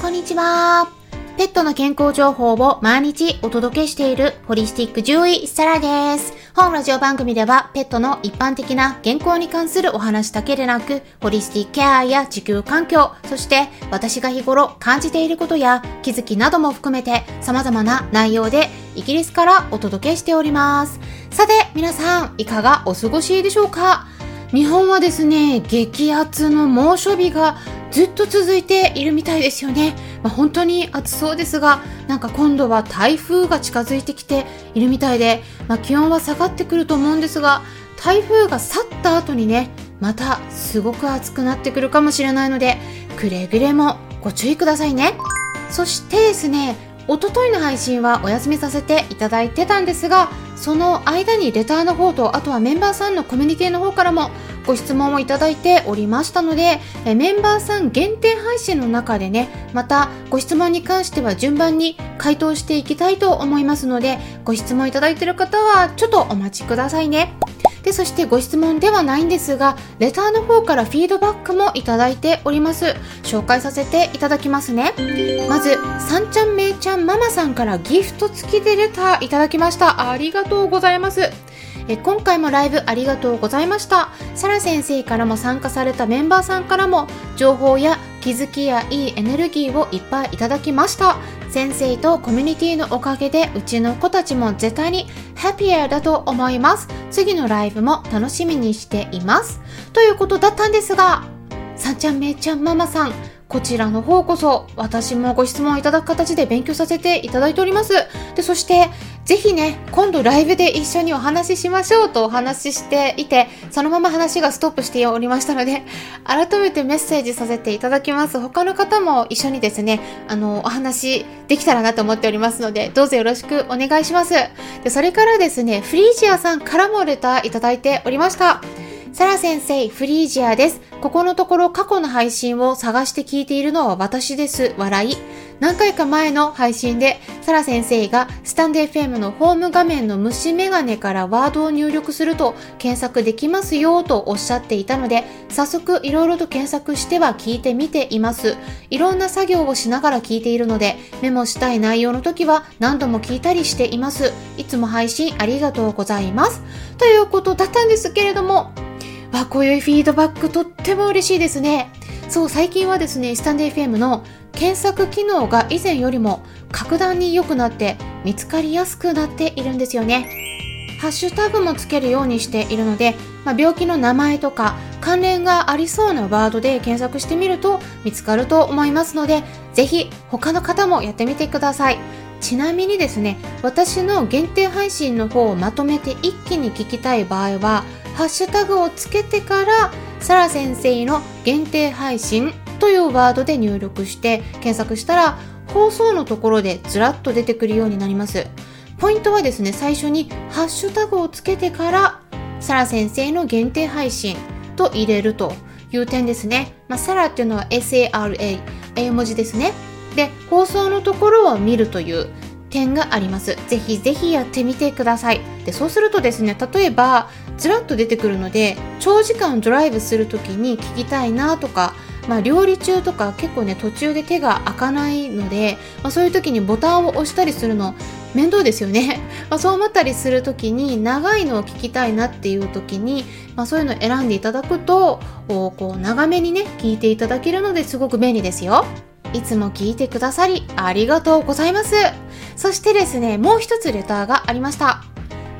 こんにちは。ペットの健康情報を毎日お届けしているホリスティック獣医サラです。本ラジオ番組ではペットの一般的な健康に関するお話だけでなく、ホリスティックケアや地球環境、そして私が日頃感じていることや気づきなども含めて様々な内容でイギリスからお届けしております。さて、皆さんいかがお過ごしでしょうか？日本はですね、激アツの猛暑日がずっと続いているみたいですよね。まあ、本当に暑そうですが、なんか今度は台風が近づいてきているみたいで、まあ、気温は下がってくると思うんですが、台風が去った後にね、またすごく暑くなってくるかもしれないので、くれぐれもご注意くださいね。そしてですね、おとといの配信はお休みさせていただいてたんですが、その間にレターの方と、あとはメンバーさんのコミュニティの方からもご質問をいただいておりましたので、えメンバーさん限定配信の中でね、またご質問に関しては順番に回答していきたいと思いますので、ご質問いただいている方はちょっとお待ちくださいね。で、そしてご質問ではないんですが、レターの方からフィードバックもいただいております。紹介させていただきますね。まず、さんちゃんめいちゃんママさんからギフト付きでレターいただきました。ありがとうございます。え今回もライブありがとうございました。サラ先生からも参加されたメンバーさんからも情報や気づきやいいエネルギーをいっぱいいただきました。先生とコミュニティのおかげでうちの子たちも絶対にハッピーだと思います。次のライブも楽しみにしています。ということだったんですが、さんちゃんめいちゃんママさん、こちらの方こそ私もご質問いただく形で勉強させていただいております。で、そしてぜひね、今度ライブで一緒にお話ししましょうとお話ししていて、そのまま話がストップしておりましたので、改めてメッセージさせていただきます。他の方も一緒にですね、あの、お話できたらなと思っておりますので、どうぞよろしくお願いします。で、それからですね、フリージアさんからもレターいただいておりました。サラ先生、フリージアです。ここのところ過去の配信を探して聞いているのは私です。笑い。何回か前の配信で、サラ先生がスタンデー FM のホーム画面の虫眼鏡からワードを入力すると検索できますよとおっしゃっていたので、早速いろいろと検索しては聞いてみています。いろんな作業をしながら聞いているので、メモしたい内容の時は何度も聞いたりしています。いつも配信ありがとうございます。ということだったんですけれども、わ、こういうフィードバックとっても嬉しいですね。そう、最近はですね、スタンデー FM の検索機能が以前よりも格段に良くなって見つかりやすくなっているんですよね。ハッシュタグもつけるようにしているので、まあ、病気の名前とか関連がありそうなワードで検索してみると見つかると思いますので、ぜひ他の方もやってみてください。ちなみにですね、私の限定配信の方をまとめて一気に聞きたい場合は、ハッシュタグをつけてから、サラ先生の限定配信というワードで入力して検索したら放送のところでずらっと出てくるようになります。ポイントはですね、最初にハッシュタグをつけてからサラ先生の限定配信と入れるという点ですね。まあ、サラっていうのは SARA、英文字ですね。で、放送のところを見るという点があります。ぜひぜひやってみてください。で、そうするとですね、例えば、ずらっと出てくるので、長時間ドライブするときに聞きたいなとか、まあ、料理中とか結構ね途中で手が開かないので、まあ、そういう時にボタンを押したりするの面倒ですよね、まあ、そう思ったりする時に長いのを聞きたいなっていう時に、まあ、そういうのを選んでいただくとこう長めにね聞いていただけるのですごく便利ですよ。いつも聞いてくださりありがとうございます。そしてですねもう一つレターがありました。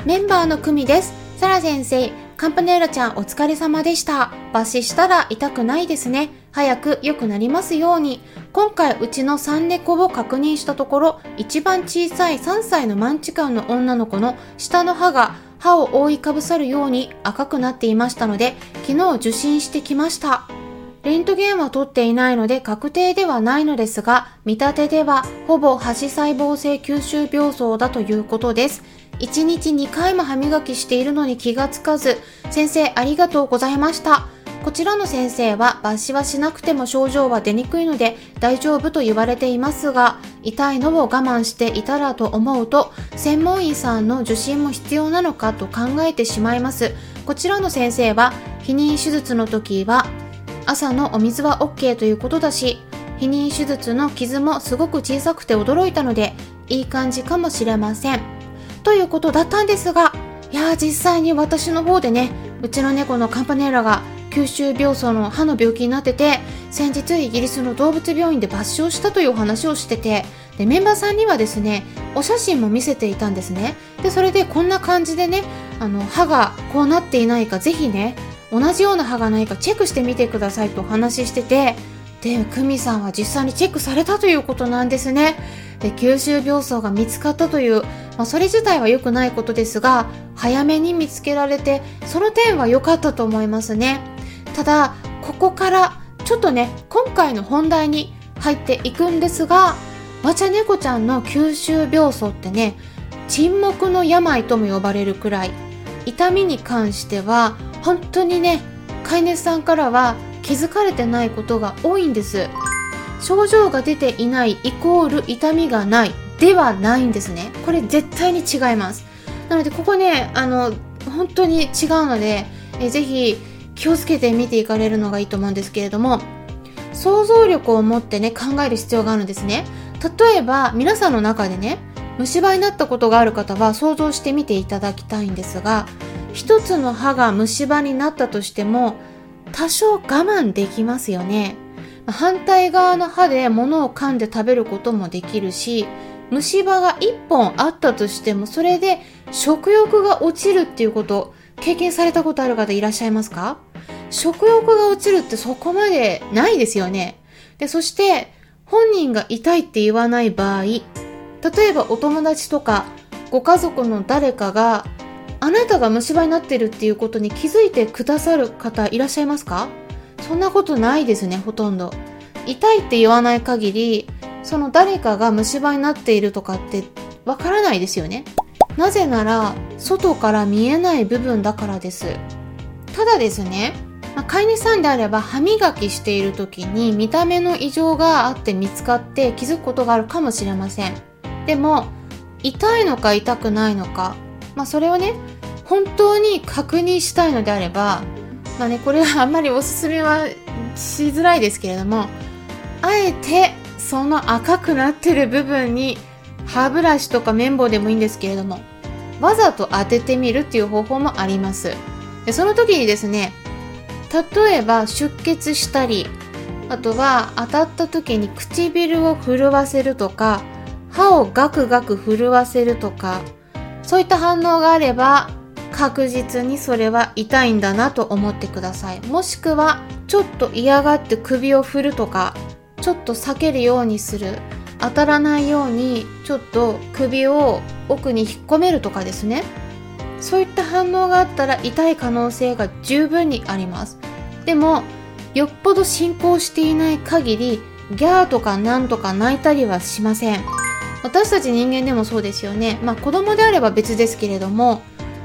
メンバーの久美です。サラ先生カンパネーラちゃんお疲れ様でした。抜歯したら痛くないですね。早く良くなりますように。今回うちの3猫を確認したところ、一番小さい3歳のマンチカンの女の子の下の歯が歯を覆いかぶさるように赤くなっていましたので、昨日受診してきました。レントゲンは取っていないので確定ではないのですが、見立てではほぼ歯歯細胞性吸収病巣だということです。1日2回も歯磨きしているのに気がつかず、先生ありがとうございました。こちらの先生は抜歯はしなくても症状は出にくいので大丈夫と言われていますが、痛いのを我慢していたらと思うと、専門医さんの受診も必要なのかと考えてしまいます。こちらの先生は、避妊手術の時は、朝のお水は OK ということだし、避妊手術の傷もすごく小さくて驚いたので、いい感じかもしれません。ということだったんですが、いやー実際に私の方でね、うちの猫のカンパネラが九州病巣の歯の病気になってて、先日イギリスの動物病院で抜歯したというお話をしてて、で、メンバーさんにはですね、お写真も見せていたんですね。で、それでこんな感じでね、あの、歯がこうなっていないか、ぜひね、同じような歯がないかチェックしてみてくださいとお話ししてて、で、クミさんは実際にチェックされたということなんですね。で、九州病巣が見つかったという、まあ、それ自体は良くないことですが、早めに見つけられて、その点は良かったと思いますね。ただ、ここからちょっとね、今回の本題に入っていくんですが、わちゃ猫ちゃんの九州病巣ってね、沈黙の病とも呼ばれるくらい、痛みに関しては、本当にね、飼い主さんからは気づかれてないことが多いんです。症状が出ていないイコール痛みがないではないんですね。これ絶対に違います。なのでここね、あの、本当に違うので、えぜひ気をつけて見ていかれるのがいいと思うんですけれども、想像力を持ってね、考える必要があるんですね。例えば、皆さんの中でね、虫歯になったことがある方は想像してみていただきたいんですが、一つの歯が虫歯になったとしても、多少我慢できますよね。反対側の歯で物を噛んで食べることもできるし、虫歯が1本あったとしても、それで食欲が落ちるっていうこと、経験されたことある方いらっしゃいますか？食欲が落ちるってそこまでないですよね。で、そして、本人が痛いって言わない場合、例えばお友達とかご家族の誰かがあなたが虫歯になってるっていうことに気づいてくださる方いらっしゃいますか？そんなことないですね、ほとんど。痛いって言わない限り、その誰かが虫歯になっているとかってわからないですよね。なぜなら、外から見えない部分だからです。ただですね、まあ、飼い主さんであれば歯磨きしている時に見た目の異常があって見つかって気づくことがあるかもしれません。でも、痛いのか痛くないのか、まあそれをね、本当に確認したいのであれば、まあね、これはあんまりおすすめはしづらいですけれども、あえてその赤くなってる部分に歯ブラシとか綿棒でもいいんですけれども、わざと当ててみるっていう方法もあります。でその時にですね、例えば出血したり、あとは当たった時に唇を震わせるとか、歯をガクガク震わせるとか、そういった反応があれば確実にそれは痛いんだなと思ってください。もしくは、ちょっと嫌がって首を振るとか、ちょっと避けるようにする。当たらないように、ちょっと首を奥に引っ込めるとかですね。そういった反応があったら痛い可能性が十分にあります。でも、よっぽど進行していない限り、ギャーとかなんとか泣いたりはしません。私たち人間でもそうですよね。まあ子供であれば別ですけれども、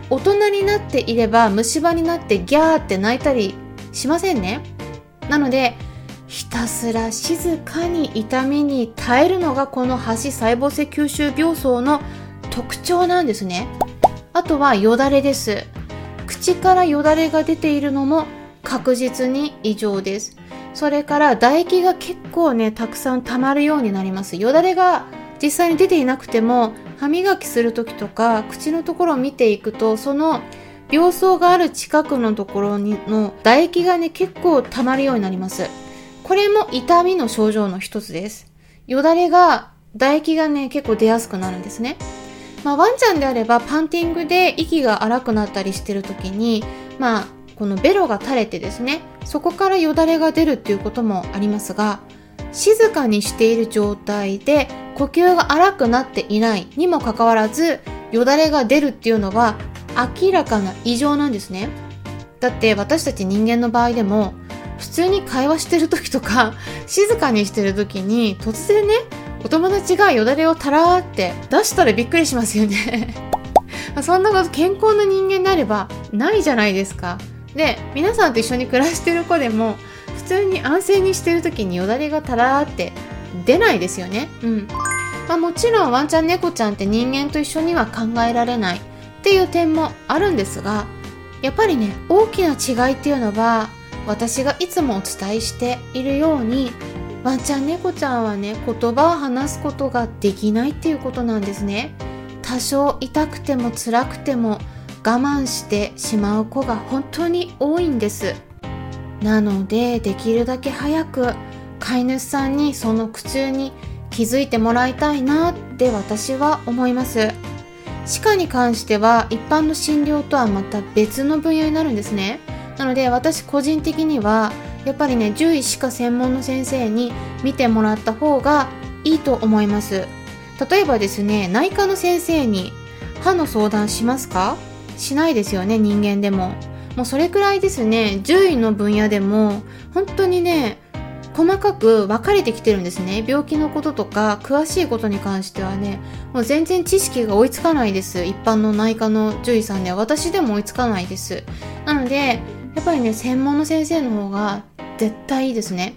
大人になっていれば虫歯になってギャーって泣いたりしませんね。なので、ひたすら静かに痛みに耐えるのがこの橋細胞性吸収病巣の特徴なんですね。あとはよだれです。口からよだれが出ているのも確実に異常です。それから唾液が結構ね、たくさん溜まるようになります。よだれが実際に出ていなくても歯磨きする時とか口のところを見ていくとその病巣がある近くのところにの唾液がね結構溜まるようになりますこれも痛みの症状の一つです。よだれが唾液がね結構出やすくなるんですね。まあワンちゃんであればパンティングで息が荒くなったりしてる時にまあこのベロが垂れてですねそこからよだれが出るっていうこともありますが静かにしている状態で呼吸が荒くなっていないにもかかわらずよだれが出るっていうのは明らかな異常なんですね。だって私たち人間の場合でも普通に会話してる時とか 静かにしてる時に突然ねお友達がよだれをたらーって出したらびっくりしますよね そんなこと健康な人間であればないじゃないですかで皆さんと一緒に暮らしてる子でも普通に安静にしてる時によだれがたらーって出ないですよね。うん。まあもちろんワンちゃん猫ちゃんって人間と一緒には考えられないっていう点もあるんですが、やっぱりね、大きな違いっていうのは私がいつもお伝えしているようにワンちゃん猫ちゃんはね言葉を話すことができないっていうことなんですね。多少痛くても辛くても我慢してしまう子が本当に多いんです。なのでできるだけ早く飼い主さんにその苦痛に気づいてもらいたいなって私は思います。歯科に関しては一般の診療とはまた別の分野になるんですね。なので私個人的にはやっぱりね獣医歯科専門の先生に見てもらった方がいいと思います。例えばですね内科の先生に歯の相談しますか？しないですよね人間でも。もうそれくらいですね獣医の分野でも本当にね細かく分かれてきてるんですね。病気のこととか詳しいことに関してはねもう全然知識が追いつかないです。一般の内科の獣医さんでは。私でも追いつかないです。なのでやっぱりね専門の先生の方が絶対いいですね。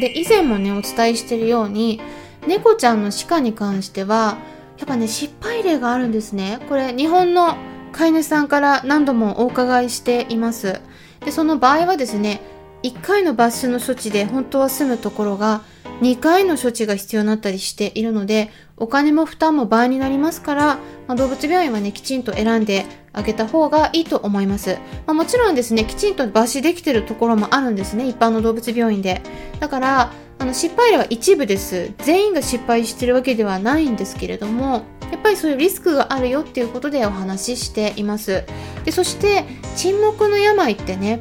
で以前もねお伝えしてるように猫ちゃんの歯科に関してはやっぱね失敗例があるんですね。これ日本の飼い主さんから何度もお伺いしています。でその場合はですね1回の抜種の処置で本当は済むところが2回の処置が必要になったりしているのでお金も負担も倍になりますから、まあ、動物病院はねきちんと選んであげた方がいいと思います、まあ、もちろんですねきちんと抜歯できてるところもあるんですね一般の動物病院で。だからあの失敗例は一部です。全員が失敗してるわけではないんですけれどもやっぱりそういうリスクがあるよっていうことでお話ししています。でそして沈黙の病ってね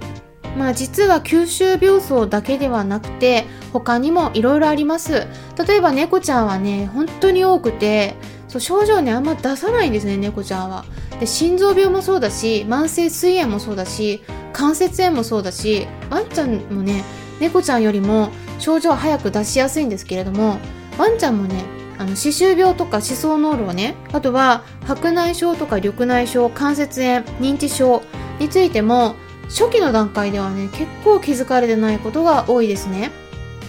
まあ実は吸収病巣だけではなくて他にもいろいろあります。例えば猫ちゃんはね本当に多くてそう症状ねあんま出さないんですね猫ちゃんは。で心臓病もそうだし慢性膵炎もそうだし関節炎もそうだしワンちゃんもね猫ちゃんよりも症状は早く出しやすいんですけれどもワンちゃんもねあの歯周病とか歯槽膿漏ねあとは白内障とか緑内障関節炎認知症についても初期の段階ではね結構気づかれてないことが多いですね。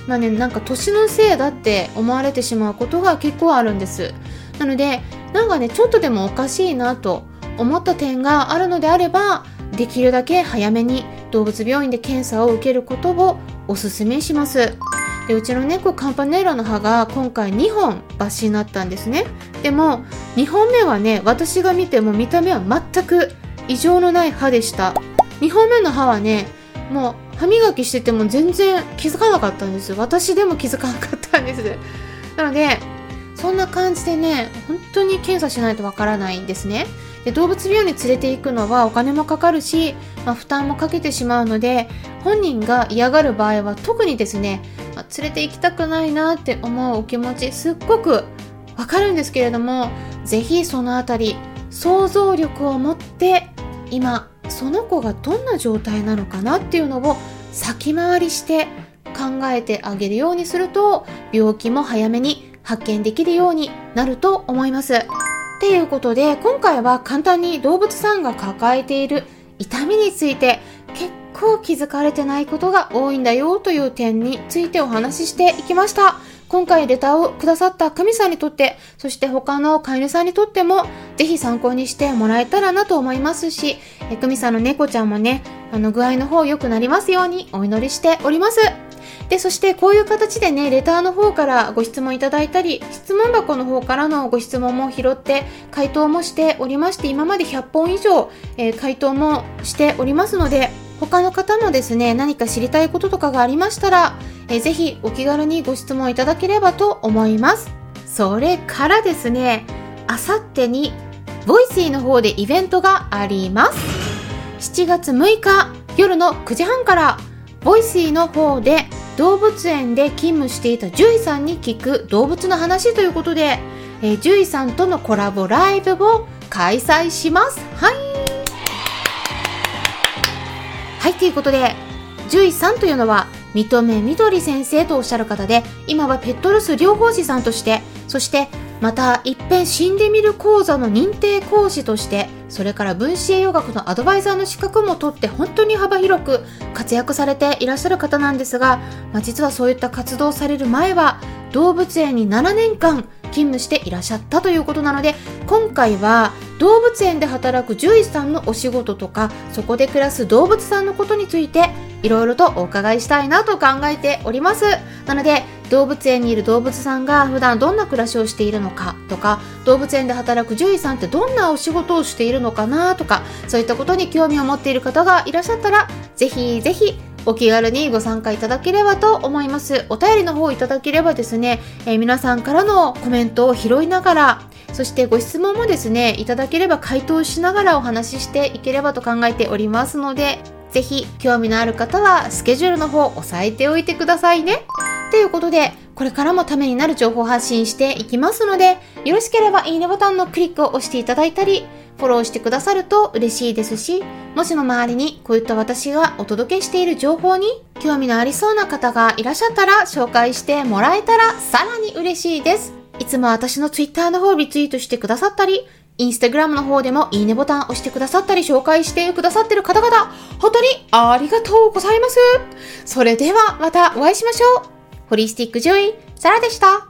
まあねなんか年のせいだって思われてしまうことが結構あるんです。なのでなんかねちょっとでもおかしいなと思った点があるのであればできるだけ早めに動物病院で検査を受けることをおすすめします。でうちの猫カンパネーラの歯が今回2本抜歯になったんですね。でも2本目はね私が見ても見た目は全く異常のない歯でした。2本目の歯はねもう歯磨きしてても全然気づかなかったんです私でも気づかなかったんです。なのでそんな感じでね本当に検査しないとわからないんですね。で動物病院に連れて行くのはお金もかかるし、まあ、負担もかけてしまうので本人が嫌がる場合は特にですね、まあ、連れて行きたくないなって思うお気持ちすっごくわかるんですけれどもぜひそのあたり想像力を持って今その子がどんな状態なのかなっていうのを先回りして考えてあげるようにすると病気も早めに発見できるようになると思います。っていうことで今回は簡単に動物さんが抱えている痛みについて結構気づかれてないことが多いんだよという点についてお話ししていきました。今回レターをくださった久美さんにとって、そして他の飼い主さんにとっても、ぜひ参考にしてもらえたらなと思いますし、え久美さんの猫ちゃんもね、あの具合の方良くなりますようにお祈りしております。で、そしてこういう形でね、レターの方からご質問いただいたり、質問箱の方からのご質問も拾って回答もしておりまして、今まで100本以上、えー、回答もしておりますので、他の方もですね、何か知りたいこととかがありましたら、えー、ぜひお気軽にご質問いただければと思います。それからですね、あさってに、ボイシーの方でイベントがあります。7月6日夜の9時半から、ボイシーの方で動物園で勤務していた獣医さんに聞く動物の話ということで、えー、獣医さんとのコラボライブを開催します。はい。はい、ということで、獣医さんというのは認めみどり先生とおっしゃる方で、今はペットロス療法士さんとして、そしてまた一遍死んでみる講座の認定講師として、それから分子栄養学のアドバイザーの資格も取って本当に幅広く活躍されていらっしゃる方なんですが、まあ、実はそういった活動される前は動物園に7年間勤務していらっしゃったということなので今回は動物園で働く獣医さんのお仕事とかそこで暮らす動物さんのことについていろいろとお伺いしたいなと考えております。なので動物園にいる動物さんが普段どんな暮らしをしているのかとか動物園で働く獣医さんってどんなお仕事をしているのかなとかそういったことに興味を持っている方がいらっしゃったらぜひぜひお気軽にご参加いただければと思います。お便りの方いただければですね、えー、皆さんからのコメントを拾いながら、そしてご質問もですね、いただければ回答しながらお話ししていければと考えておりますので、ぜひ興味のある方はスケジュールの方押さえておいてくださいね。ということで、これからもためになる情報発信していきますので、よろしければいいねボタンのクリックを押していただいたり、フォローしてくださると嬉しいですし、もしの周りにこういった私がお届けしている情報に興味のありそうな方がいらっしゃったら紹介してもらえたらさらに嬉しいです。いつも私の Twitter の方をリツイートしてくださったり、インスタグラムの方でもいいねボタン押してくださったり紹介してくださってる方々、本当にありがとうございます。それではまたお会いしましょう。ホリスティック獣医、サラでした。